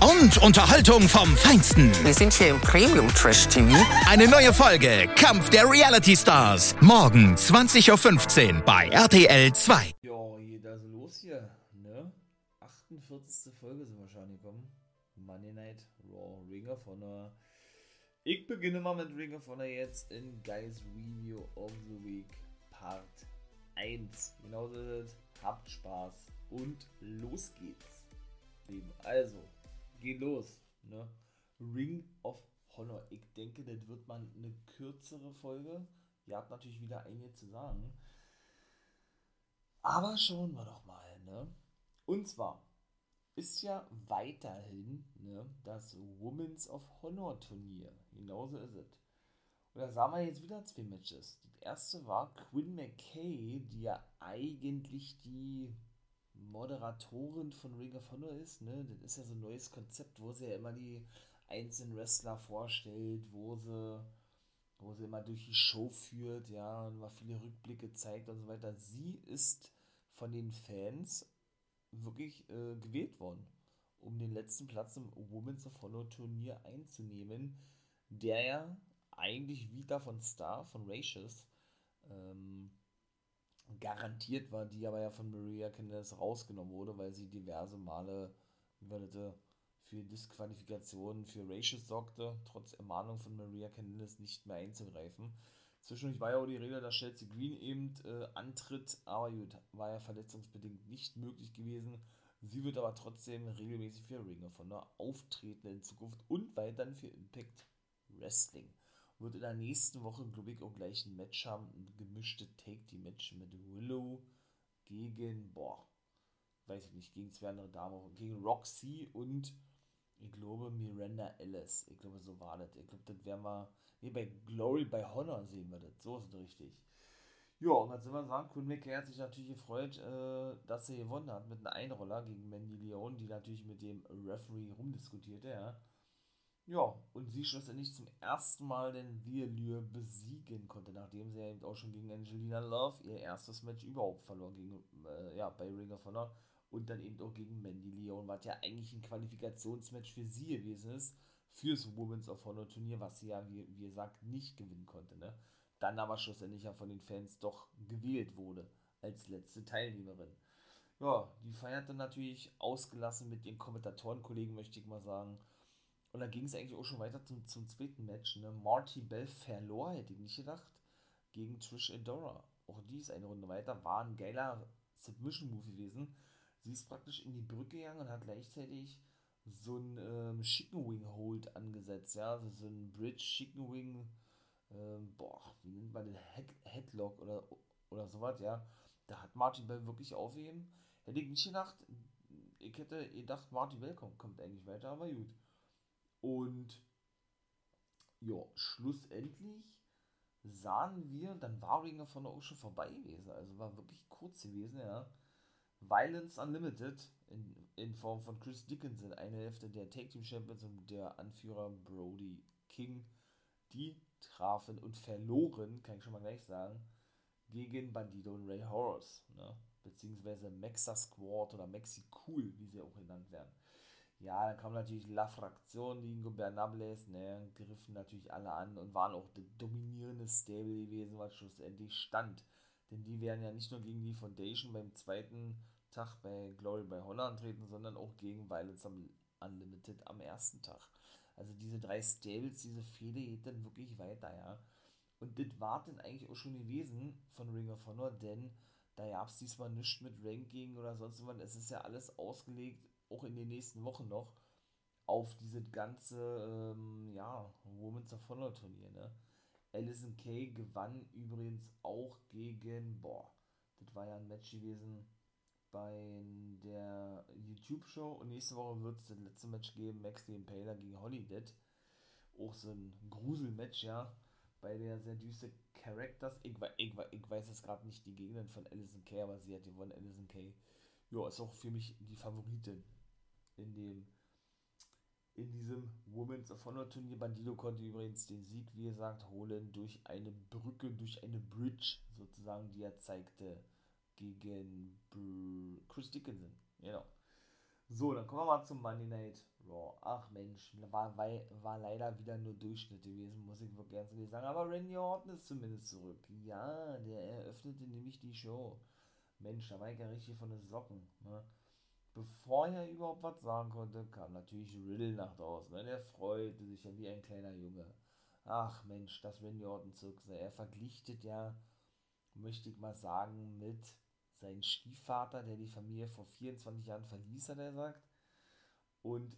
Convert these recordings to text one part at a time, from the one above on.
Und Unterhaltung vom Feinsten. Wir sind hier im Premium Trash TV. Eine neue Folge Kampf der Reality Stars. Morgen 20.15 Uhr bei RTL 2. Ja, geht also los hier, ne? 48. Folge sind wir schon gekommen. Monday Night Raw Ring of Honor. Ich beginne mal mit Ring of Honor jetzt in Guys Review of the Week Part 1. Genauso ist es. Habt Spaß und los geht's. Also, geht los, ne? Ring of Honor. Ich denke, das wird mal eine kürzere Folge. Ihr habt natürlich wieder einiges zu sagen. Aber schauen wir doch mal, ne? Und zwar ist ja weiterhin ne, das Women's of Honor Turnier. Genauso ist es. Und da sahen wir jetzt wieder zwei Matches. Das erste war Quinn McKay, die ja eigentlich die Moderatorin von Ring of Honor ist. Ne? Das ist ja so ein neues Konzept, wo sie ja immer die einzelnen Wrestler vorstellt, wo sie, wo sie immer durch die Show führt, ja, und mal viele Rückblicke zeigt und so weiter. Sie ist von den Fans wirklich äh, gewählt worden, um den letzten Platz im Women's of Honor Turnier einzunehmen, der ja eigentlich Vita von Star, von Ratius, ähm, garantiert war, die aber ja von Maria Candice rausgenommen wurde, weil sie diverse Male überlette, für Disqualifikationen für Ratius sorgte, trotz Ermahnung von Maria Candice nicht mehr einzugreifen. Zwischendurch war ja auch die Rede, dass Chelsea Green eben äh, antritt, aber gut, war ja verletzungsbedingt nicht möglich gewesen. Sie wird aber trotzdem regelmäßig für Ring of Honor auftreten in Zukunft und weiterhin für Impact Wrestling. Wird in der nächsten Woche, glaube ich, auch gleich ein Match haben, ein gemischte Take-Team-Match mit Willow gegen, boah, weiß ich nicht, gegen zwei andere Damen, gegen Roxy und ich glaube Miranda Ellis. Ich glaube, so war das. Ich glaube, das werden wir, nee, bei Glory, bei Honor sehen wir das. So ist es richtig. Ja, und dann sind wir sagen, McKay hat sich natürlich gefreut, äh, dass er gewonnen hat mit einem Einroller gegen Mandy Leon, die natürlich mit dem Referee rumdiskutierte, ja. Ja, und sie schlussendlich zum ersten Mal den Violure besiegen konnte, nachdem sie eben auch schon gegen Angelina Love ihr erstes Match überhaupt verloren gegen, äh, ja, bei Ring of Honor und dann eben auch gegen Mandy Leon, was ja eigentlich ein Qualifikationsmatch für sie gewesen ist, fürs Women's of Honor Turnier, was sie ja, wie, wie gesagt, nicht gewinnen konnte, ne? Dann aber schlussendlich ja von den Fans doch gewählt wurde als letzte Teilnehmerin. Ja, die feierte natürlich ausgelassen mit ihren Kommentatorenkollegen, möchte ich mal sagen. Und dann ging es eigentlich auch schon weiter zum, zum zweiten Match. Ne? Marty Bell verlor, hätte ich nicht gedacht, gegen Trish Adora. Auch die ist eine Runde weiter. War ein geiler Submission-Move gewesen. Sie ist praktisch in die Brücke gegangen und hat gleichzeitig so einen ähm, Chicken Wing Hold angesetzt. Ja, also so ein Bridge Chicken Wing, ähm, boah, wie nennt man den Head Headlock oder, oder sowas, ja. Da hat Marty Bell wirklich aufgeheben. Hätte ich nicht gedacht, ich hätte gedacht, Marty Bell kommt, kommt eigentlich weiter, aber gut. Und ja, schlussendlich sahen wir, dann war Ring of Honor auch schon vorbei gewesen. Also war wirklich kurz gewesen, ja. Violence Unlimited in, in Form von Chris Dickinson, eine Hälfte der Tag Team Champions und der Anführer Brody King, die trafen und verloren, kann ich schon mal gleich sagen, gegen Bandido und Ray Horus, ne? beziehungsweise Mexa Squad oder Mexi Cool, wie sie auch genannt werden. Ja, dann kam natürlich La Fraktion, die Ingobernables, ne, griffen natürlich alle an und waren auch das dominierende Stable gewesen, was schlussendlich stand. Denn die werden ja nicht nur gegen die Foundation beim zweiten Tag bei Glory by Honor antreten, sondern auch gegen Violence Unlimited am ersten Tag. Also diese drei Stables, diese Fehde geht dann wirklich weiter, ja. Und das war dann eigentlich auch schon gewesen von Ring of Honor, denn da gab es diesmal nichts mit Ranking oder sonst was. Es ist ja alles ausgelegt, auch in den nächsten Wochen noch, auf dieses ganze, ähm, ja, Women's of Honor Turnier, ne. Alison Kay gewann übrigens auch gegen, boah, das war ja ein Match gewesen, bei der YouTube-Show. Und nächste Woche wird es das letzte Match geben: Max the Impaler gegen Holiday. Auch so ein Grusel-Match, ja. Bei der sehr düster Characters. Ich, ich, ich weiß jetzt gerade nicht die Gegnerin von Alison Kay, aber sie hat gewonnen. Alison Kay. Ja, ist auch für mich die Favoritin in dem in diesem Women's of Honor Turnier. Bandido konnte übrigens den Sieg, wie gesagt, holen durch eine Brücke, durch eine Bridge sozusagen, die er zeigte gegen Chris Dickinson. Genau. So, dann kommen wir mal zum Monday Night Raw. Ach Mensch, war, war, war leider wieder nur Durchschnitt gewesen, muss ich wirklich ganz ehrlich sagen. Aber Randy Orton ist zumindest zurück. Ja, der eröffnete nämlich die Show. Mensch, da war ich ja richtig von den Socken. Ne? Bevor er überhaupt was sagen konnte, kam natürlich Riddle nach draußen. Ne? Der freute sich ja wie ein kleiner Junge. Ach Mensch, das Randy Orton zog. Er verglichtet ja, möchte ich mal sagen, mit seinem Stiefvater, der die Familie vor 24 Jahren verließ, hat er sagt. Und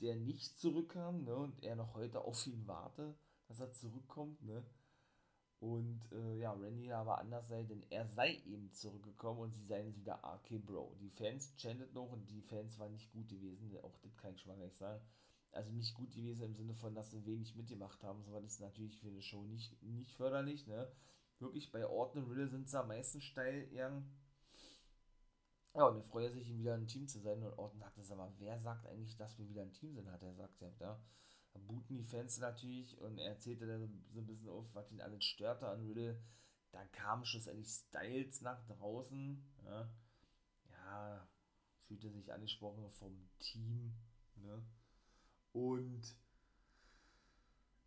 der nicht zurückkam, ne? Und er noch heute auf ihn warte, dass er zurückkommt, ne? Und äh, ja, Randy aber anders sei, denn er sei eben zurückgekommen und sie seien jetzt wieder RK Bro. Die Fans chantet noch und die Fans waren nicht gut gewesen, auch das kann ich schon mal gleich sagen. Also nicht gut gewesen im Sinne von, dass sie wenig mitgemacht haben, so war das natürlich für eine Show nicht, nicht förderlich, ne? Wirklich bei Orton und Riddle sind sie am meisten steil eher. Ja, und er freue sich, wieder ein Team zu sein. Und Orton sagt es aber, wer sagt eigentlich, dass wir wieder ein Team sind, hat er gesagt, ja, die Fans natürlich und er erzählte dann so ein bisschen auf, was ihn alles störte an Riddle. Da kam schlussendlich Styles nach draußen. Ja, ja fühlte sich angesprochen vom Team. Ne? Und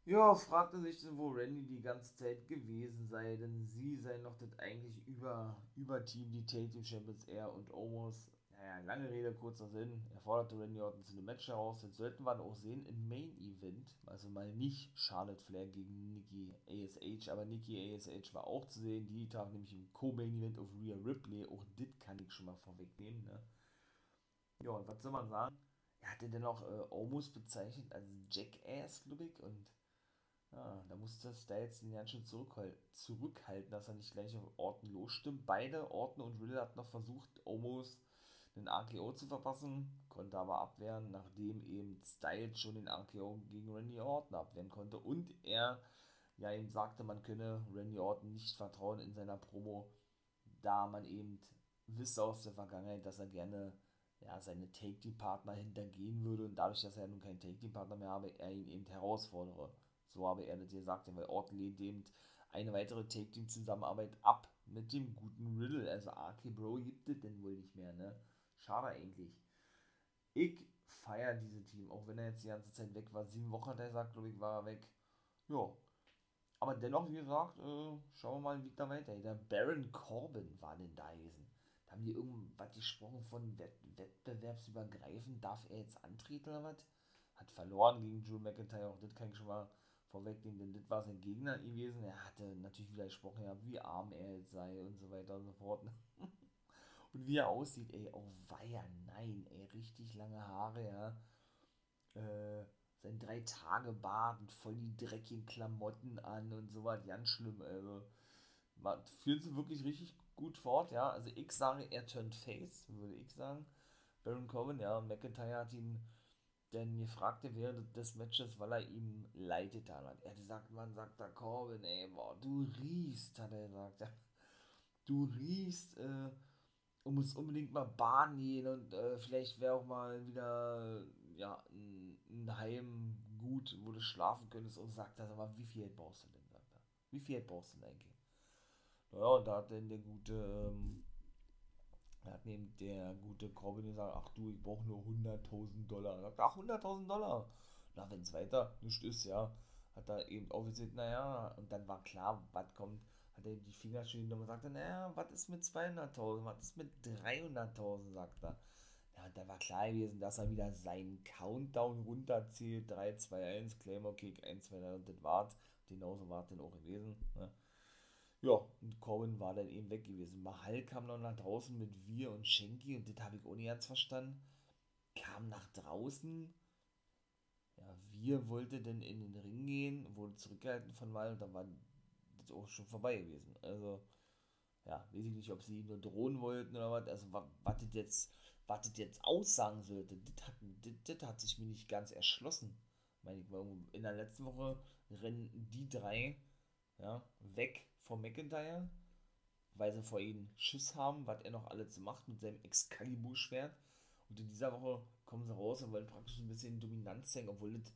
ja, fragte sich, wo Randy die ganze Zeit gewesen sei, denn sie sei noch das eigentlich über, über Team, die Tag Team Champions, er und Omos naja, lange Rede, kurzer Sinn. Er forderte Randy Orton zu einem Match heraus. Jetzt sollten wir auch sehen im Main Event. Also mal nicht Charlotte Flair gegen Nikki ASH, aber Nikki ASH war auch zu sehen. Die Tag nämlich im Co-Main Event auf Rhea Ripley. Auch das kann ich schon mal vorwegnehmen. Ne? Ja, und was soll man sagen? Er hatte dann auch äh, Almost bezeichnet als Jackass, glaube ich. Und ja, da musste Styles den ganz schön zurückhal zurückhalten, dass er nicht gleich auf Orton losstimmt. Beide, Orton und Riddle, hatten noch versucht, Almost den RKO zu verpassen, konnte aber abwehren, nachdem eben Styles schon den RKO gegen Randy Orton abwehren konnte und er ja eben sagte, man könne Randy Orton nicht vertrauen in seiner Promo, da man eben wisse aus der Vergangenheit, dass er gerne ja, seine Take-Team-Partner hintergehen würde und dadurch, dass er nun keinen Take-Team-Partner mehr habe, er ihn eben herausfordere. So habe er das gesagt, weil Orton lehnt eben eine weitere Take-Team-Zusammenarbeit ab mit dem guten Riddle. Also RK Bro gibt es denn wohl nicht mehr, ne? Schade eigentlich. Ich feiere dieses Team, auch wenn er jetzt die ganze Zeit weg war. Sieben Wochen hat er gesagt, glaube ich, war er weg. Ja. Aber dennoch, wie gesagt, äh, schauen wir mal, wie da weitergeht. Der Baron Corbin war denn da gewesen. Da haben die irgendwas gesprochen von Wett wettbewerbsübergreifend. Darf er jetzt antreten oder was? Hat verloren gegen Drew McIntyre. Auch das kann ich schon mal vorwegnehmen, denn das war sein Gegner gewesen. Er hatte natürlich wieder gesprochen, ja, wie arm er jetzt sei und so weiter und so fort. Und wie er aussieht, ey, oh weia, nein, ey, richtig lange Haare, ja. Äh, sein drei Tage Bart und voll die dreckigen Klamotten an und so was, ganz schlimm, also. Man fühlt sich wirklich richtig gut fort, ja. Also ich sage, er turned face, würde ich sagen. Baron Corbin, ja, McIntyre hat ihn denn gefragt während des Matches, weil er ihm leid getan hat. Er hat gesagt, man sagt da Corbin, ey, boah, du riechst, hat er gesagt. Ja. Du riechst, äh, und muss unbedingt mal Bahn gehen und äh, vielleicht wäre auch mal wieder ja, ein, Heim gut, wo du schlafen könntest und sagt das aber, wie viel Geld brauchst du denn. Wie viel Geld brauchst du denn eigentlich? Naja, und da hat dann der gute, ähm, hat neben der gute Corbin gesagt, ach du, ich brauche nur 100.000 Dollar. Er sagt, ach, 100.000 Dollar. Na, wenn es weiter nicht ist, ja, hat er eben aufgezählt, naja, und dann war klar, was kommt hat er die Finger schön genommen und sagte, naja, was ist mit 200.000, was ist mit 300.000, sagt er. Ja, und da war klar gewesen, dass er wieder seinen Countdown runterzählt, 3, 2, 1, Claymore Kick, 1, 2, 3 und das war's. Genauso war es dann auch gewesen. Ne? Ja, und Corbin war dann eben weg gewesen. Mahal kam noch nach draußen mit Wir und Schenki und das habe ich auch nicht ganz verstanden. Kam nach draußen. Ja, Wir wollte dann in den Ring gehen, wurde zurückgehalten von Mahal und dann war auch schon vorbei gewesen. Also, ja, weiß ich nicht, ob sie nur drohen wollten oder was, also was das jetzt, was das jetzt aussagen sollte, das hat, das, das hat sich mir nicht ganz erschlossen. Meine ich, in der letzten Woche rennen die drei ja, weg vom McIntyre, weil sie vor ihnen Schiss haben, was er noch alles macht mit seinem Excalibur-Schwert. Und in dieser Woche kommen sie raus und wollen praktisch ein bisschen Dominanz zeigen, obwohl das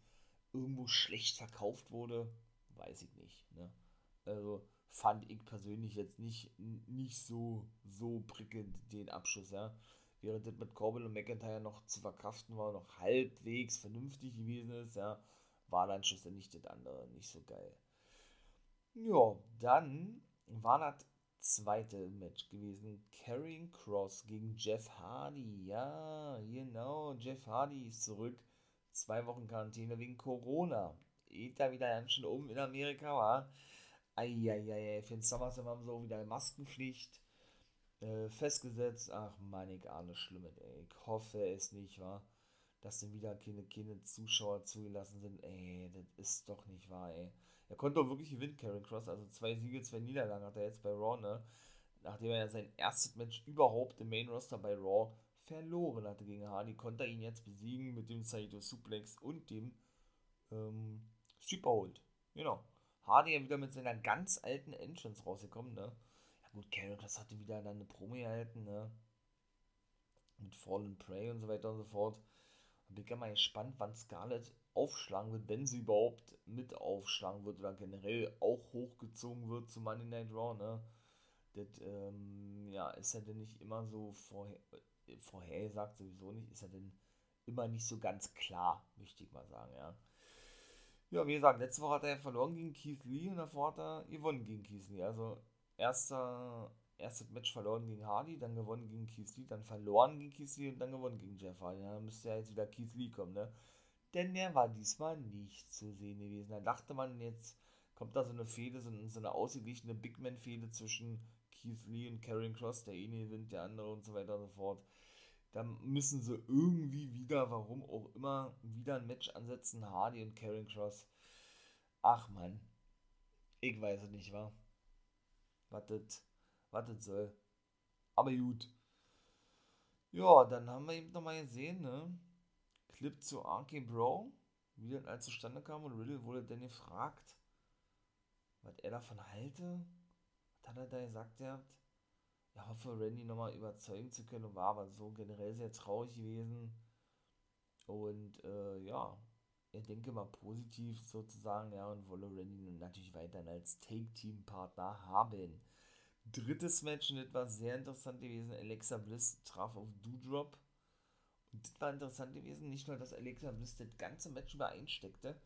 irgendwo schlecht verkauft wurde, weiß ich nicht. Ne? Also fand ich persönlich jetzt nicht, nicht so, so prickelnd den Abschluss, ja. Während das mit Corbin und McIntyre noch zu verkraften war, noch halbwegs vernünftig gewesen ist, ja, war dann schlussendlich das andere nicht so geil. Ja, dann war das zweite Match gewesen. Carrying Cross gegen Jeff Hardy. Ja, genau. Jeff Hardy ist zurück. Zwei Wochen Quarantäne wegen Corona. Geht da wieder ganz schön um in Amerika, war. Eieiei, für den Sommer sind wir so wieder Maskenpflicht äh, festgesetzt. Ach, meine ich ahne Schlimmes, ey. Ich hoffe es nicht, wa? Dass denn wieder keine, keine Zuschauer zugelassen sind. Ey, das ist doch nicht wahr, ey. Er konnte doch wirklich gewinnen, Karen Cross. Also zwei Siege, zwei Niederlagen hat er jetzt bei Raw, ne? Nachdem er ja sein erstes Match überhaupt im Main Roster bei Raw verloren hatte gegen Hardy, konnte er ihn jetzt besiegen mit dem Saito Suplex und dem ähm, Superhold. Genau. Hardy ja wieder mit seiner ganz alten Entrance rausgekommen, ne? Ja gut, Karen Cross hatte wieder dann eine Promo erhalten, ne? Mit Fallen Prey und so weiter und so fort. Und bin mal gespannt, wann Scarlett aufschlagen wird, wenn sie überhaupt mit aufschlagen wird oder generell auch hochgezogen wird zu Money Night Raw, ne? Das, ähm, ja, ist ja denn nicht immer so vorher, äh, vorhergesagt, sowieso nicht, ist ja denn immer nicht so ganz klar, möchte ich mal sagen, ja. Ja, wie gesagt, letzte Woche hat er verloren gegen Keith Lee und davor hat er gewonnen gegen Keith Lee. Also, erster, erstes Match verloren gegen Hardy, dann gewonnen gegen Keith Lee, dann verloren gegen Keith Lee und dann gewonnen gegen Jeff Hardy. Dann müsste ja jetzt wieder Keith Lee kommen, ne? denn der war diesmal nicht zu sehen gewesen. Da dachte man, jetzt kommt da so eine Fehde, so, so eine ausgeglichene Big Man-Fehde zwischen Keith Lee und Karen Cross, der eine gewinnt, der andere und so weiter und so fort. Da müssen sie irgendwie wieder, warum auch immer, wieder ein Match ansetzen, Hardy und Karen Cross. Ach man, ich weiß es nicht, wa? Was das soll. Aber gut. Ja, dann haben wir eben nochmal gesehen, ne? Clip zu RK Bro, wie das alles zustande kam und Riddle wurde dann gefragt, was er davon halte. Was hat er da gesagt gehabt? Er hoffe, Randy nochmal überzeugen zu können und war aber so generell sehr traurig gewesen. Und äh, ja, er denke mal positiv sozusagen, ja, und wolle Randy natürlich weiterhin als Take-Team-Partner haben. Drittes Match und etwas sehr interessant gewesen. Alexa Bliss traf auf Doudrop und das war interessant gewesen, nicht nur, dass Alexa Bliss das ganze Match über einsteckte,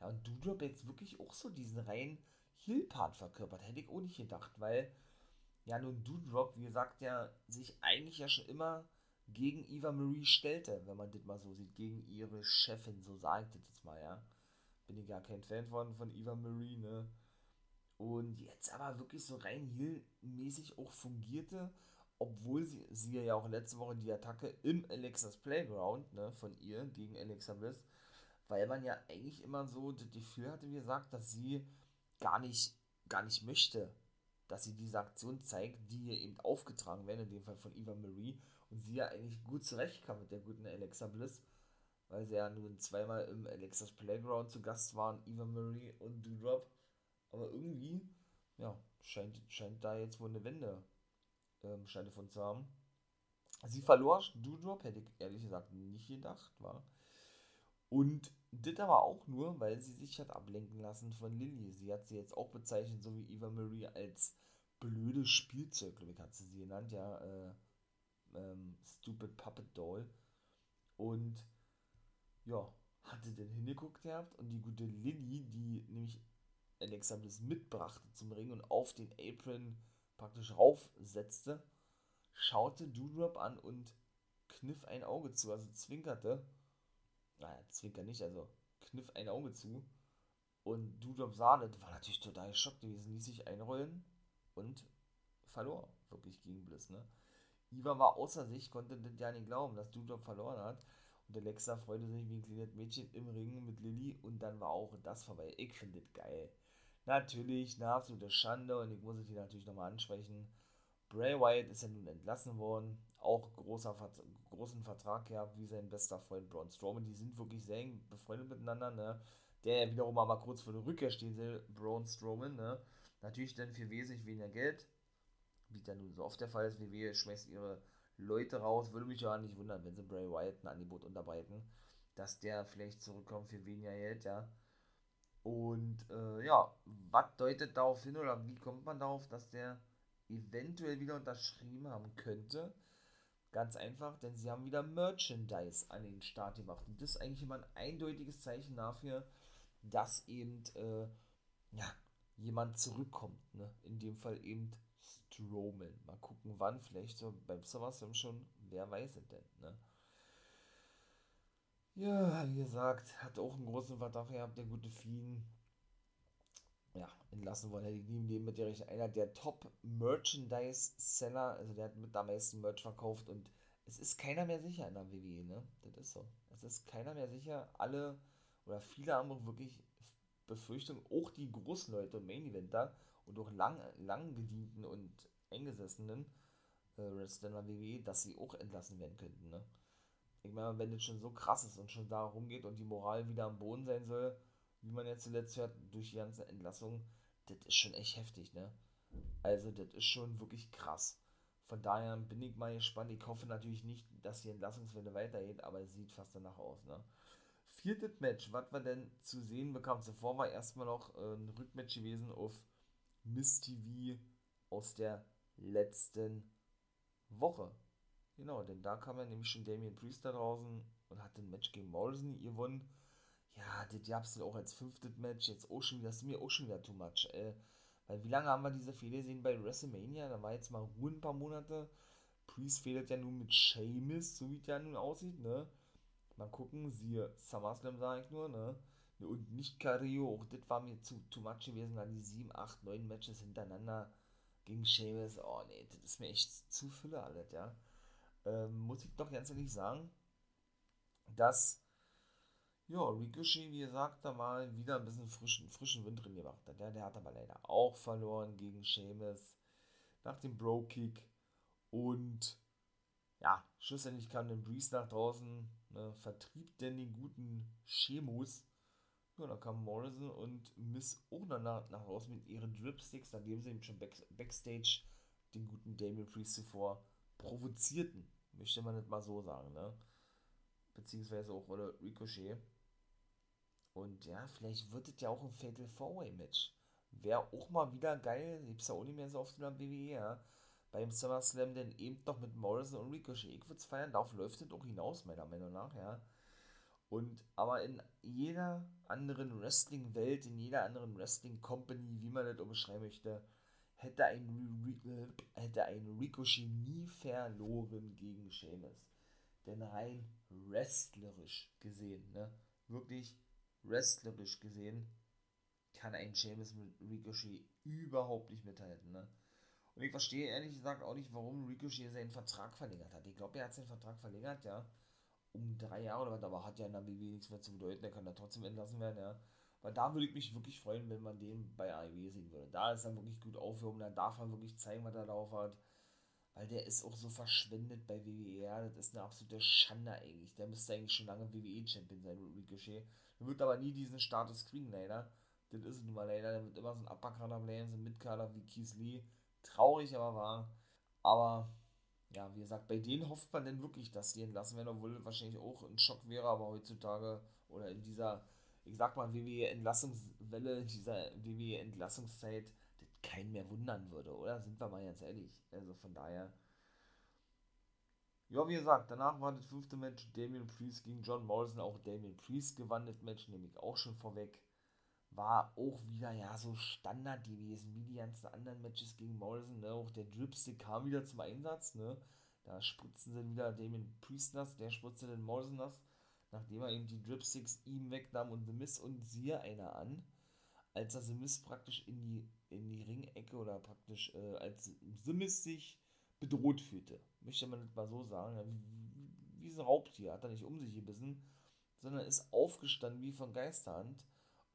ja, und Doudrop jetzt wirklich auch so diesen reinen Heel-Part verkörpert, hätte ich auch nicht gedacht, weil, ja, nun Doudrop, wie gesagt, ja, sich eigentlich ja schon immer gegen Eva Marie stellte, wenn man das mal so sieht, gegen ihre Chefin, so sage ich das jetzt mal, ja. Bin ich gar kein Fan von, von Eva Marie, ne. Und jetzt aber wirklich so rein Heel-mäßig auch fungierte obwohl sie, sie ja auch letzte Woche die Attacke im Alexas Playground ne, von ihr gegen Alexa Bliss, weil man ja eigentlich immer so das Gefühl hatte, wie gesagt, dass sie gar nicht, gar nicht möchte, dass sie diese Aktion zeigt, die ihr eben aufgetragen werden, in dem Fall von Eva Marie, und sie ja eigentlich gut zurechtkam mit der guten Alexa Bliss, weil sie ja nun zweimal im Alexas Playground zu Gast waren, Eva Marie und Doodrop, aber irgendwie, ja, scheint, scheint da jetzt wohl eine Wende ähm, scheint davon zu haben. Sie verlor Doudrop, hätte ich ehrlich gesagt nicht gedacht, war. Und das aber auch nur, weil sie sich hat ablenken lassen von Lilly. Sie hat sie jetzt auch bezeichnet, so wie Eva Marie, als blödes Spielzeug, ich, hat sie sie genannt, ja, äh, ähm, Stupid Puppet Doll. Und ja, hat sie denn hingeguckt gehabt und die gute Lilly, die nämlich Alexa Bliss mitbrachte zum Ring und auf den Apron praktisch raufsetzte, schaute Doodrop an und kniff ein Auge zu, also zwinkerte. Naja, zwinker nicht, also kniff ein Auge zu. Und Doodrop sah das, war natürlich total geschockt gewesen, ließ sich einrollen und verlor wirklich gegen Bliss, ne? Iva war außer sich, konnte das ja nicht glauben, dass Doodrop verloren hat. Und Alexa freute sich wie ein kleines Mädchen im Ring mit Lilly und dann war auch das vorbei. Ich finde das geil. Natürlich eine absolute Schande und ich muss es hier natürlich nochmal ansprechen. Bray Wyatt ist ja nun entlassen worden, auch großer großen Vertrag gehabt, wie sein bester Freund Braun Strowman. Die sind wirklich sehr eng befreundet miteinander, ne? Der ja wiederum aber kurz vor der Rückkehr stehen will, Braun Strowman, ne? Natürlich dann für wesentlich weniger Geld, wie dann nun so oft der Fall ist. WWE schmeißt ihre Leute raus. Würde mich ja nicht wundern, wenn sie Bray Wyatt ein Angebot unterbreiten, dass der vielleicht zurückkommt für weniger Geld, ja. Und äh, ja, was deutet darauf hin oder wie kommt man darauf, dass der eventuell wieder unterschrieben haben könnte? Ganz einfach, denn sie haben wieder Merchandise an den Start gemacht. Und das ist eigentlich immer ein eindeutiges Zeichen dafür, dass eben äh, ja, jemand zurückkommt. Ne? In dem Fall eben Strowman. Mal gucken, wann. Vielleicht so beim SummerSlam schon. Wer weiß es denn, ne? Ja, wie gesagt, hat auch einen großen Verdacht gehabt, der gute Fiend. Entlassen worden hätte ich nie im Leben mit der Rechnung. Einer der Top-Merchandise-Seller, also der hat mit am meisten Merch verkauft und es ist keiner mehr sicher in der WWE, ne? Das ist so. Es ist keiner mehr sicher. Alle oder viele haben auch wirklich Befürchtungen, auch die großen Leute und Main-Eventer und auch lang, lang gedienten und eingesessenen äh, Wrestler WWE, dass sie auch entlassen werden könnten. Ne? Ich meine, wenn das schon so krass ist und schon darum geht und die Moral wieder am Boden sein soll, wie man jetzt zuletzt hört, durch die ganze Entlassung, das ist schon echt heftig, ne? Also, das ist schon wirklich krass. Von daher bin ich mal gespannt. Ich hoffe natürlich nicht, dass die Entlassungswelle weitergeht, aber es sieht fast danach aus, ne? Viertes Match, was wir denn zu sehen bekamen. Zuvor war erstmal noch äh, ein Rückmatch gewesen auf Miss TV aus der letzten Woche. Genau, denn da kam ja nämlich schon Damien Priest da draußen und hat ein Match gegen Morrison gewonnen. Ja, das gab es auch als fünftes Match. Jetzt auch schon wieder, das ist mir auch schon wieder too much. Äh, weil wie lange haben wir diese Fehler gesehen bei WrestleMania? Da war jetzt mal Ruhe ein paar Monate. Priest fehlt ja nun mit Sheamus, so wie es ja nun aussieht, ne? Mal gucken, siehe SummerSlam, sage ich nur, ne? Und nicht Cario, auch das war mir zu too much gewesen, dann die 7, 8, 9 Matches hintereinander gegen Sheamus. Oh nee, das ist mir echt zu Fülle alles, ja. Ähm, muss ich doch ganz ehrlich sagen, dass ja, Ricochet, wie gesagt, da mal wieder ein bisschen frischen, frischen Wind drin gemacht. Der, der hat aber leider auch verloren gegen Sheamus nach dem Bro-Kick. Und ja, schlussendlich kam dann Breeze nach draußen, ne, vertrieb denn den guten Sheamus ja, da kam Morrison und Miss auch danach nach raus mit ihren Dripsticks, nachdem sie eben schon back, Backstage den guten Damien Priest zuvor provozierten. Möchte man nicht mal so sagen, ne? Beziehungsweise auch oder Ricochet. Und ja, vielleicht wird es ja auch ein Fatal Four-Way Match. Wäre auch mal wieder geil, gibt's ja auch nicht mehr so oft in der WWE, ja. Beim SummerSlam denn eben noch mit Morrison und Ricochet. Ich würde es feiern, darauf läuft es auch hinaus, meiner Meinung nach, ja. Und aber in jeder anderen Wrestling-Welt, in jeder anderen Wrestling-Company, wie man das auch beschreiben möchte, hätte ein, hätte ein Ricochet nie verloren gegen Sheamus. Denn rein wrestlerisch gesehen, ne, wirklich wrestlerisch gesehen, kann ein Sheamus mit Ricochet überhaupt nicht mithalten. Ne? Und ich verstehe ehrlich gesagt auch nicht, warum Ricochet seinen Vertrag verlängert hat. Ich glaube, er hat seinen Vertrag verlängert, ja um drei Jahre oder was, aber hat ja in der WWE nichts mehr zu bedeuten, der kann da trotzdem entlassen werden, ja. Weil da würde ich mich wirklich freuen, wenn man den bei AEW sehen würde. Da ist er wirklich gut aufgehoben, da darf er wirklich zeigen, was er drauf hat. Weil der ist auch so verschwendet bei WWE, ja. Das ist eine absolute Schande eigentlich. Der müsste eigentlich schon lange WWE-Champion sein, Ricochet. Der wird aber nie diesen Status kriegen, leider. Das ist nun mal leider. Der wird immer so ein Upper-Kader bleiben, so ein Mid-Kader wie Keith Lee. Traurig, aber wahr. Aber ja, wie gesagt, bei denen hofft man denn wirklich, dass die entlassen werden, obwohl wahrscheinlich auch ein Schock wäre, aber heutzutage oder in dieser, ich sag mal, WWE-Entlassungswelle, dieser WWE-Entlassungszeit, das keinen mehr wundern würde, oder? Sind wir mal ganz ehrlich. Also von daher. Ja, wie gesagt, danach war das fünfte Match Damien Priest gegen John Morrison, auch Damien Priest gewann das Match, nehme ich auch schon vorweg war auch wieder ja so Standard gewesen, wie die ganzen anderen Matches gegen Morrison. Ne? Auch der Dripstick kam wieder zum Einsatz. Ne? Da spritzen sie wieder Damien Priest nass, der spritzte den Morrison nass, nachdem er eben die Dripsticks ihm wegnahm und The Miss und siehe einer an, als er The Miss praktisch in die, in die Ringecke oder praktisch äh, als The Miss sich bedroht fühlte. Möchte man nicht mal so sagen. Wie, ein Raubtier hat er nicht um sich gebissen, sondern ist aufgestanden wie von Geisterhand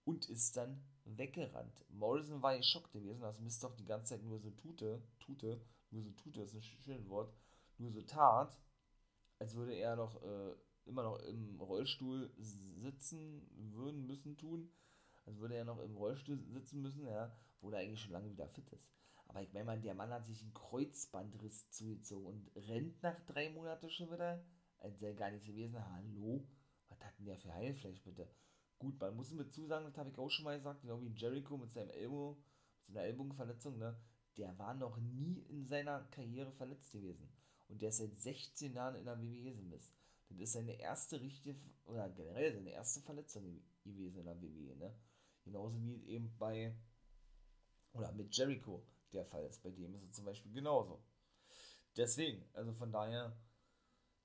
und ist dann weggerannt. Morrison war geschockt gewesen, dass Mist doch die ganze Zeit nur so tute, tute, nur so tut, das ist ein schönes Wort, nur so tat, als würde er noch äh, immer noch im Rollstuhl sitzen würden müssen tun, als würde er noch im Rollstuhl sitzen müssen, ja, wo er eigentlich schon lange wieder fit ist. Aber ich meine, der Mann hat sich einen Kreuzbandriss zugezogen und rennt nach drei Monaten schon wieder, als sei gar nichts gewesen. Hallo? Was hat denn der für Heilfleisch bitte? Gut, man muss mit zusagen, das habe ich auch schon mal gesagt, genau wie Jericho mit seinem Elbow, mit seiner Ellbogenverletzung, ne? Der war noch nie in seiner Karriere verletzt gewesen. Und der ist seit 16 Jahren in der WWE ist. Das ist seine erste richtige, oder generell seine erste Verletzung gewesen in der WWE, ne? Genauso wie eben bei, oder mit Jericho der Fall ist. Bei dem ist es zum Beispiel genauso. Deswegen, also von daher,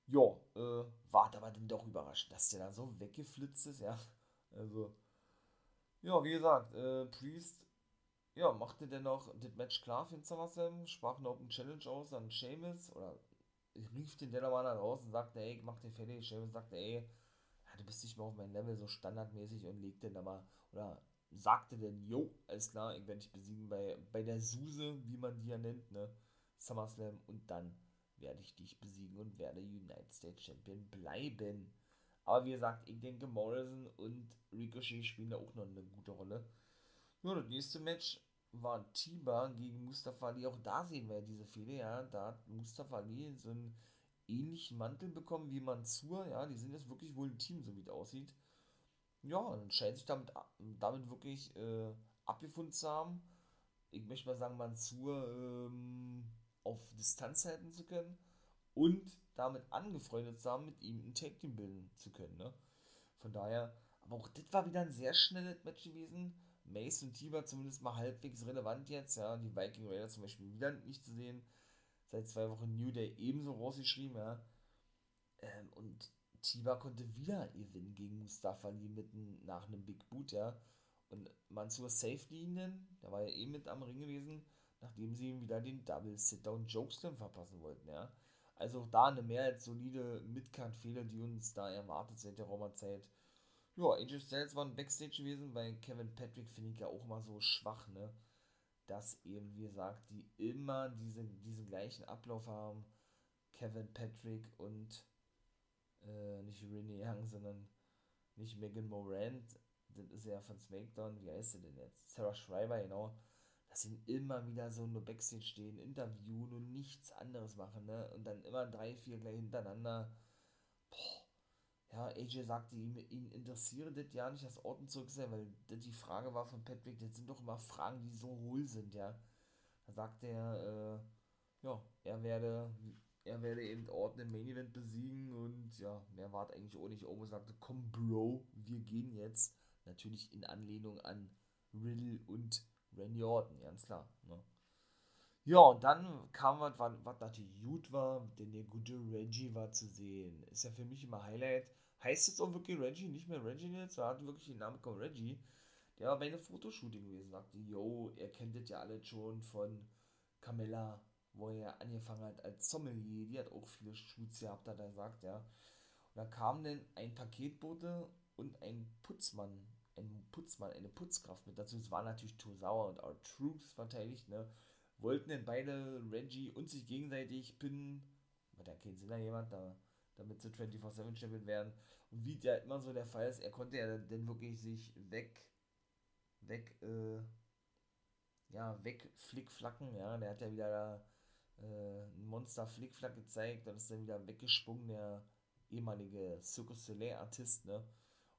ja, äh, war aber dann doch überrascht, dass der da so weggeflitzt ist, ja. Also, ja, wie gesagt, äh, Priest, ja, machte dennoch das Match klar für den SummerSlam, sprach eine Open Challenge aus an Seamus, oder rief den Denner mal raus und sagte, ey, mach den fertig. Seamus sagte, ey, ja, du bist nicht mehr auf meinem Level, so standardmäßig und legte dann mal, oder sagte denn, jo, alles klar, ich werde dich besiegen bei, bei der Suse, wie man die ja nennt, ne, SummerSlam und dann werde ich dich besiegen und werde United States Champion bleiben. Aber wie gesagt, ich denke, Morrison und Ricochet spielen da auch noch eine gute Rolle. Ja, das nächste Match war Tiba gegen Mustafa Ali. Auch da sehen wir diese Fehler, ja. Da hat Mustafa Ali so einen ähnlichen Mantel bekommen wie Mansur, ja. Die sind jetzt wirklich wohl ein Team, so wie es aussieht. Ja, und scheint sich damit, damit wirklich äh, abgefunden zu haben. Ich möchte mal sagen, Mansur ähm, auf Distanz halten zu können und damit angefreundet zu haben, mit ihm ein Tag Team bilden zu können. Ne? Von daher, aber auch das war wieder ein sehr schnelles Match gewesen. Mace und Tiber zumindest mal halbwegs relevant jetzt, ja. Die Viking Raiders zum Beispiel wieder nicht zu sehen. Seit zwei Wochen New Day ebenso rausgeschrieben, ja. Ähm, und Tiber konnte wieder gewinnen gegen Mustafa Ali mitten nach einem Big Boot, ja. Und Mansur Safety ihn der war ja eh mit am Ring gewesen, nachdem sie ihm wieder den Double Sit-Down Jokeslam verpassen wollten, ja. Also auch da eine mehr als solide Midcard-Fehler, die uns da erwartet seit der Roma-Zeit. Ja, AJ Styles war ein Backstage gewesen, bei Kevin Patrick finde ich ja auch mal so schwach, ne? Dass eben, wie gesagt, die immer diese, diesen gleichen Ablauf haben. Kevin Patrick und äh, nicht Renee Young, sondern nicht Megan Morant, das ist ja von SmackDown, wie heißt sie denn jetzt? Sarah Schreiber, genau. Dass sie immer wieder so nur Backstage stehen, interviewen und nichts anderes machen, ne? Und dann immer drei, vier gleich hintereinander. Boah ja, AJ sagte ihm, ihn interessiere das ja nicht, das Orten zurück sein, weil das die Frage war von Patrick, das sind doch immer Fragen, die so hohl sind, ja. Da sagte er, äh, ja, er werde, er werde eben Orten im Main Event besiegen und ja, mehr war eigentlich auch nicht. Omo sagte, komm Bro, wir gehen jetzt. Natürlich in Anlehnung an Riddle und Randy Orton, ganz klar. Ne? Ja, und dann kam was, was natürlich gut war, denn der gute Reggie war zu sehen. Ist ja für mich immer Highlight heißt jetzt auch wirklich Reggie, nicht mehr Reggie jetzt, er hat wirklich den Namen bekommen, Reggie. Der war bei einem Fotoshooting gewesen, sagte, yo, er kennt das ja alle schon von Camilla, wo er angefangen hat als Sommelier, die hat auch viele Shoots gehabt, hat er sagt, ja. Und da kam dann ein Paketbote und ein Putzmann, ein Putzmann, eine Putzkraft mit dazu. Es war natürlich Tosawa und Our Troops verteidigt, ne. Wollten denn beide Reggie und sich gegenseitig pinnen, aber da kennt sie da jemand, da damit sie 24-7 Champion werden. Und wie der immer so der Fall ist, er konnte ja dann wirklich sich weg, weg, äh, ja, weg flickflacken, ja, der hat ja wieder da, ein Monster Flickflack gezeigt, dann ist er wieder weggesprungen, der ehemalige Circus Soleil Artist, ne,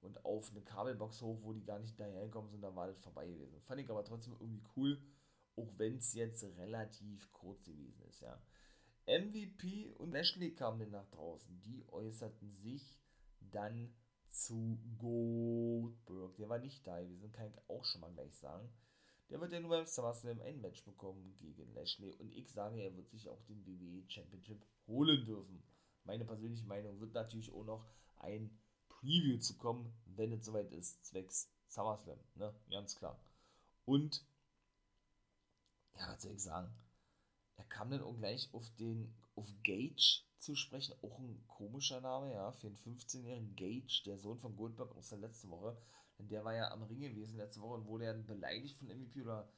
und auf eine Kabelbox hoch, wo die gar nicht dahergekommen sind, da war das vorbei gewesen. Fand ich aber trotzdem irgendwie cool, auch wenn es jetzt relativ kurz gewesen ist, ja. MVP und Lashley kamen dann nach draußen. Die äußerten sich dann zu Goldberg. Der war nicht da gewesen, kann ich auch schon mal gleich sagen. Der wird ja nur beim SummerSlam ein Match bekommen gegen Lashley. Und ich sage, er wird sich auch den WWE Championship holen dürfen. Meine persönliche Meinung wird natürlich auch noch ein Preview zu kommen, wenn es soweit ist, zwecks SummerSlam. Ne? Ganz klar. Und, ja, was soll ich sagen? er kam dann auch gleich auf den, auf Gage zu sprechen, auch ein komischer Name, ja, für einen 15-jährigen Gage, der Sohn von Goldberg aus der letzten Woche, denn der war ja am Ring gewesen letzte Woche und wurde dann beleidigt von MVP oder,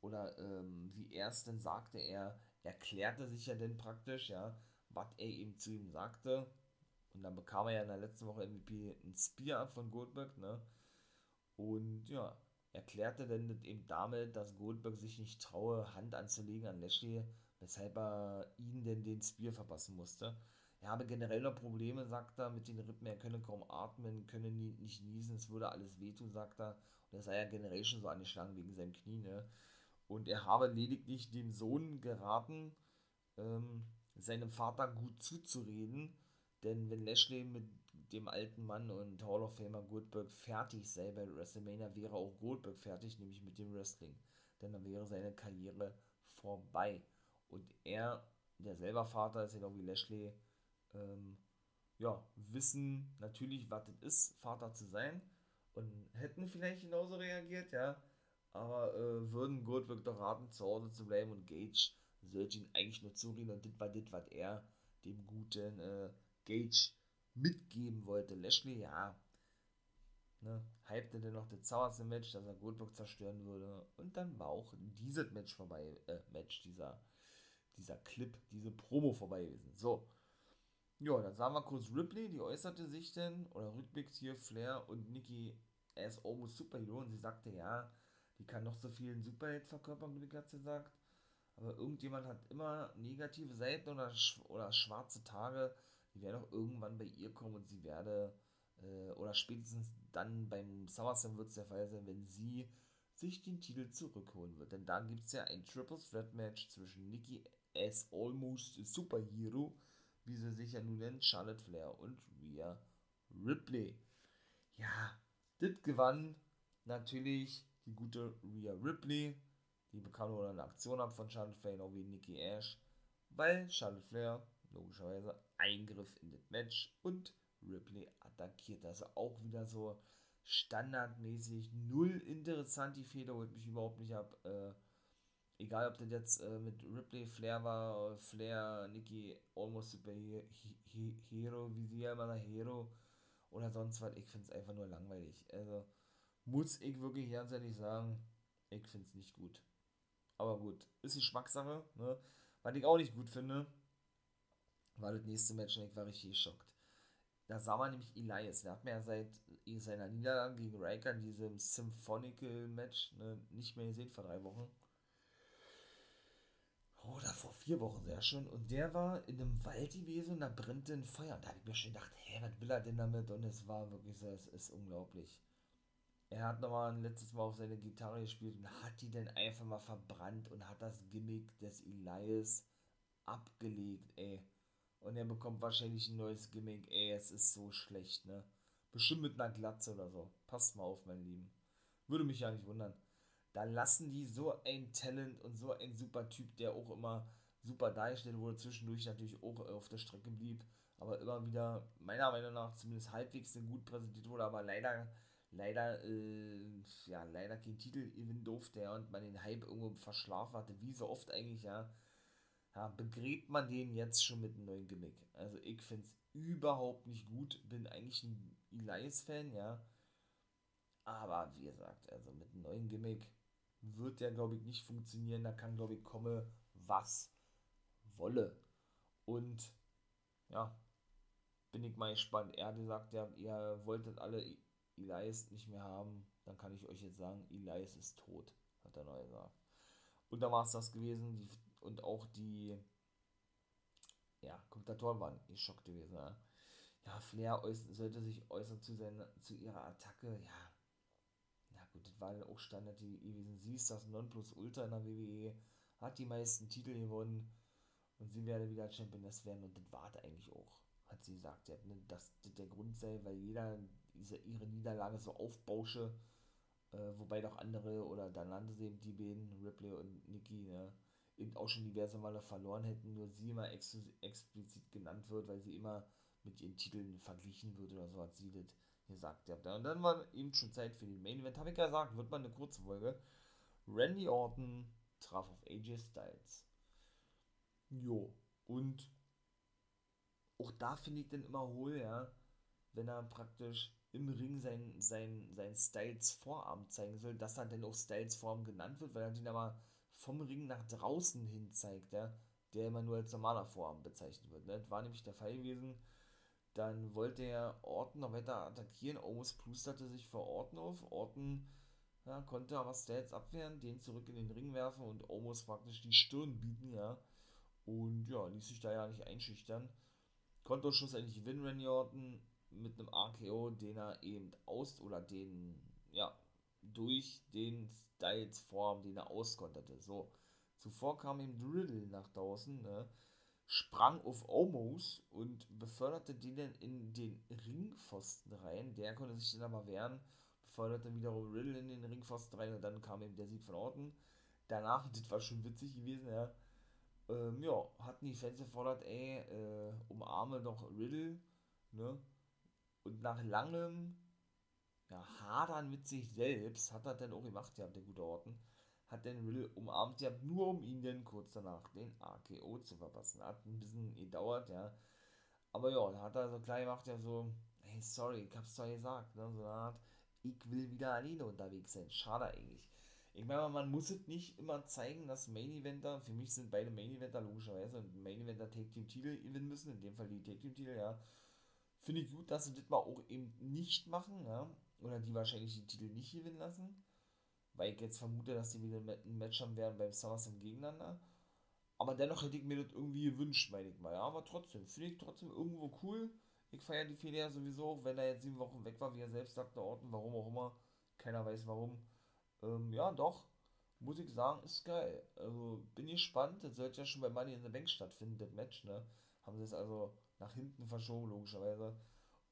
oder ähm, wie er es denn sagte, er, erklärte sich ja dann praktisch, ja, was er eben zu ihm sagte. Und dann bekam er ja in der letzten Woche MVP ein Spear ab von Goldberg, ne? Und ja, erklärte dann eben damit, dass Goldberg sich nicht traue, Hand anzulegen an Lashley, weshalb er ihn denn den Spear verpassen musste. Er habe noch Probleme, sagt er, mit den Rippen, er könne kaum atmen, könne nie, nicht niesen, es würde alles wehtun, sagt er. Und er sei ja generell schon so angeschlagen wegen seinem Knie, ne? Und er habe lediglich dem Sohn geraten, ähm, seinem Vater gut zuzureden, denn wenn Lashley mit dem alten Mann und Hall of Famer Goldberg fertig sei bei WrestleMania, wäre auch Goldberg fertig, nämlich mit dem Wrestling. Denn dann wäre seine Karriere vorbei. Und er, der selber Vater ist, genau wie Lashley, ähm, ja, wissen natürlich, was es ist, Vater zu sein. Und hätten vielleicht genauso reagiert, ja. Aber äh, würden Goldberg doch raten, zu Hause zu bleiben und Gage sollte ihn eigentlich nur zureden und das war das, was er dem guten äh, Gage mitgeben wollte. Lashley, ja, ne, hypte dann noch das sauerste Match, dass er Goldberg zerstören würde. Und dann war auch dieses Match vorbei, äh, Match, dieser, dieser Clip, diese Promo vorbei gewesen. So. Ja, dann sahen wir kurz Ripley, die äußerte sich denn, oder rückblickst hier Flair und Nikki as almost Superhero und sie sagte, ja, die kann noch so viel einen Superheld verkörpern, wie hat sie gesagt. Aber irgendjemand hat immer negative Seiten oder, oder schwarze Tage, die werden auch irgendwann bei ihr kommen und sie werde, äh, oder spätestens dann beim SummerSlam wird es der Fall sein, wenn sie sich den Titel zurückholen wird. Denn dann gibt es ja ein Triple Threat Match zwischen Nikki as Almost Superhero, wie sie sich ja nun nennt, Charlotte Flair und Rhea Ripley. Ja, das gewann natürlich die gute Rhea Ripley. Die bekam nur eine Aktion ab von Charlotte Flair, genau wie Nikki Ash, weil Charlotte Flair logischerweise Eingriff in das Match und Ripley attackiert. Also auch wieder so standardmäßig null interessant. Die Feder holt mich überhaupt nicht ab. Äh, egal, ob das jetzt äh, mit Ripley Flair war, Flair, Nikki, Almost Super Hero, wie sie ja immer sagt, Hero oder sonst was. Ich finde es einfach nur langweilig. Also muss ich wirklich ganz ehrlich sagen, ich finde es nicht gut. Aber gut, ist die Geschmackssache. Ne? Was ich auch nicht gut finde, war das nächste Match und ich war richtig geschockt. Da sah man nämlich Elias. Der hat mir ja seit seiner Niederlage gegen Riker in diesem Symphonical Match ne, nicht mehr gesehen vor drei Wochen. Oder vor vier Wochen sehr schön. Und der war in einem Wald gewesen und da brennt ein Feuer. Und da habe ich mir schon gedacht, hä, was will er denn damit? Und es war wirklich so, es ist unglaublich. Er hat nochmal ein letztes Mal auf seine Gitarre gespielt und hat die dann einfach mal verbrannt und hat das Gimmick des Elias abgelegt, ey. Und er bekommt wahrscheinlich ein neues Gimmick. Ey, es ist so schlecht, ne? Bestimmt mit einer Glatze oder so. Passt mal auf, mein Lieben. Würde mich ja nicht wundern. Da lassen die so ein Talent und so ein super Typ, der auch immer super dargestellt wurde, zwischendurch natürlich auch auf der Strecke blieb, aber immer wieder, meiner Meinung nach, zumindest halbwegs gut präsentiert wurde, aber leider, leider, äh, ja, leider kein Titel gewinnen durfte, und man den Hype irgendwo verschlafen hatte, wie so oft eigentlich, ja ja, begräbt man den jetzt schon mit einem neuen Gimmick. Also ich finde es überhaupt nicht gut, bin eigentlich ein Elias-Fan, ja. Aber wie gesagt, also mit einem neuen Gimmick wird der, glaube ich, nicht funktionieren. Da kann, glaube ich, komme, was wolle. Und ja, bin ich mal gespannt. Er hat gesagt, ja, ihr wolltet alle Elias nicht mehr haben. Dann kann ich euch jetzt sagen, Elias ist tot, hat er neu gesagt. Und da war es das gewesen. Die und auch die ja, Kommentatoren waren geschockt gewesen. Ja, ja Flair sollte sich äußern zu, seiner, zu ihrer Attacke. Ja, das war dann auch Standard gewesen. Sie ist das Nonplusultra in der WWE, hat die meisten Titel gewonnen und sie werde wieder Championess werden und das war das eigentlich auch, hat sie gesagt. Ja, ne, dass das der Grund sei, weil jeder diese, ihre Niederlage so aufbausche, äh, wobei doch andere, oder dann nannte sie eben die beiden, Ripley und Nikki, ne, eben auch schon diverse Male verloren hätten, nur sie immer ex explizit genannt wird, weil sie immer mit ihren Titeln verglichen wird oder so, hat sie das gesagt. Ja. Und dann war eben schon Zeit für den Main Event, habe ich ja gesagt, wird mal eine kurze Folge. Randy Orton traf auf AJ Styles. Jo, und auch da finde ich dann immer hohl, ja, wenn er praktisch im Ring sein, sein, sein Styles Vorarm zeigen soll, dass er dann auch Styles Vorarm genannt wird, weil er den aber vom Ring nach draußen hin zeigt, ja. der immer nur als normaler Vorarm bezeichnet wird. Ne? Das war nämlich der Fall gewesen. Dann wollte er Orton noch weiter attackieren. Omos plusterte sich vor Orton auf. Orton ja, konnte aber Stats abwehren, den zurück in den Ring werfen und Omos praktisch die Stirn bieten, ja. Und ja, ließ sich da ja nicht einschüchtern. Konnte schlussendlich gewinnen, Randy Orton, mit einem RKO, den er eben aus, oder den, ja, durch den Styles Form, den er auskonterte. So, zuvor kam ihm Riddle nach draußen, ne? Sprang auf Omos und beförderte den dann in den Ringpfosten rein. Der konnte sich dann aber wehren, beförderte wiederum Riddle in den Ringpfosten rein und dann kam eben der Sieg von Orton. Danach, das war schon witzig gewesen, ja, ähm, ja, hatten die Fans gefordert, ey, äh, umarme doch Riddle, ne? Und nach langem ja, Hadern mit sich selbst hat er dann auch gemacht, ja, der gute Orton hat den Riddle umarmt, ja, nur um ihn dann kurz danach den AKO zu verpassen. Hat ein bisschen gedauert, ja. Aber ja, da hat er so klar gemacht, ja, so, hey, sorry, ich hab's zwar gesagt, ne, so eine Art, ich will wieder alleine unterwegs sein. Schade eigentlich. Ich meine, man muss es nicht immer zeigen, dass Main Eventer, für mich sind beide Main Eventer logischerweise und Main Eventer Take Team Titel gewinnen müssen, in dem Fall die Take Team Titel, ja. Finde ich gut, dass sie das mal auch eben nicht machen, ja. Oder die wahrscheinlich die Titel nicht gewinnen lassen weil ich jetzt vermute, dass die wieder ein Match haben werden beim SummerSlam gegeneinander. Aber dennoch hätte ich mir das irgendwie gewünscht, meine ich mal. Ja, aber trotzdem, finde ich trotzdem irgendwo cool. Ich feiere die Fehler sowieso, wenn er jetzt sieben Wochen weg war, wie er selbst sagte, Orten, warum auch immer. Keiner weiß warum. Ähm, ja, doch, muss ich sagen, ist geil. Also bin gespannt. Das sollte ja schon bei Money in the Bank stattfinden, das Match, ne? Haben sie es also nach hinten verschoben, logischerweise.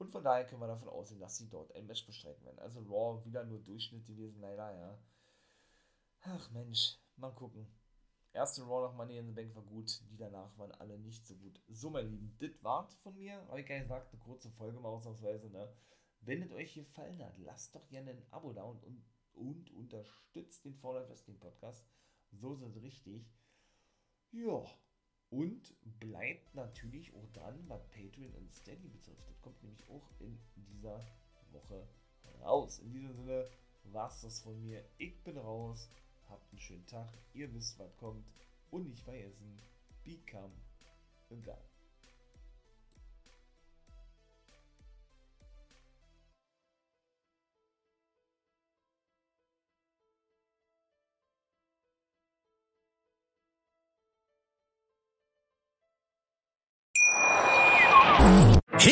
Und von daher können wir davon ausgehen, dass sie dort ein Match bestreiten werden. Also Raw wieder nur Durchschnitt gewesen, leider, ja. Ach Mensch, mal gucken. Erste Raw nach Money in the Bank war gut, die danach waren alle nicht so gut. So, meine Lieben, das war's von mir. Habe ich gar gesagt, eine kurze Folge mal ausnahmsweise, ne? Wenn es euch gefallen hat, lasst doch gerne ein Abo da und, und, und unterstützt den Fall Wrestling Podcast. So es richtig. Ja, und bleibt natürlich auch dann, was Patreon und Steady betrifft. Das kommt nämlich auch in dieser Woche raus. In diesem Sinne war's das von mir. Ich bin raus. Habt einen schönen Tag. Ihr wisst, was kommt. Und nicht vergessen, become a guy.